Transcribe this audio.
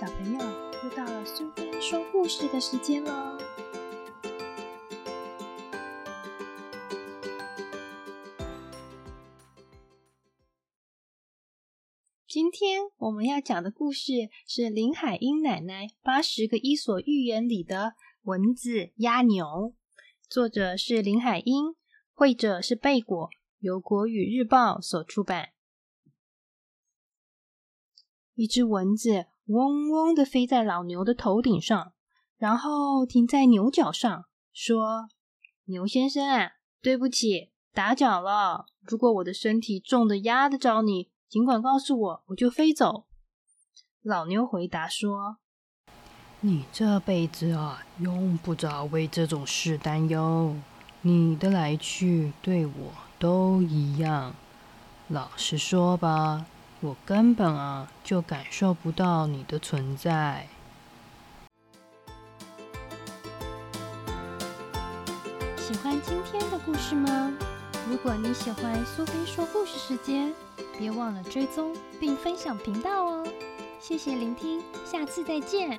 小朋友，又到了苏菲说故事的时间喽！今天我们要讲的故事是林海音奶奶《八十个伊索寓言》里的《蚊子压牛》，作者是林海音，绘者是贝果，由国语日报所出版。一只蚊子嗡嗡的飞在老牛的头顶上，然后停在牛角上，说：“牛先生啊，对不起，打搅了。如果我的身体重的压得着你，尽管告诉我，我就飞走。”老牛回答说：“你这辈子啊，用不着为这种事担忧。你的来去对我都一样。老实说吧。”我根本啊，就感受不到你的存在。喜欢今天的故事吗？如果你喜欢苏菲说故事时间，别忘了追踪并分享频道哦。谢谢聆听，下次再见。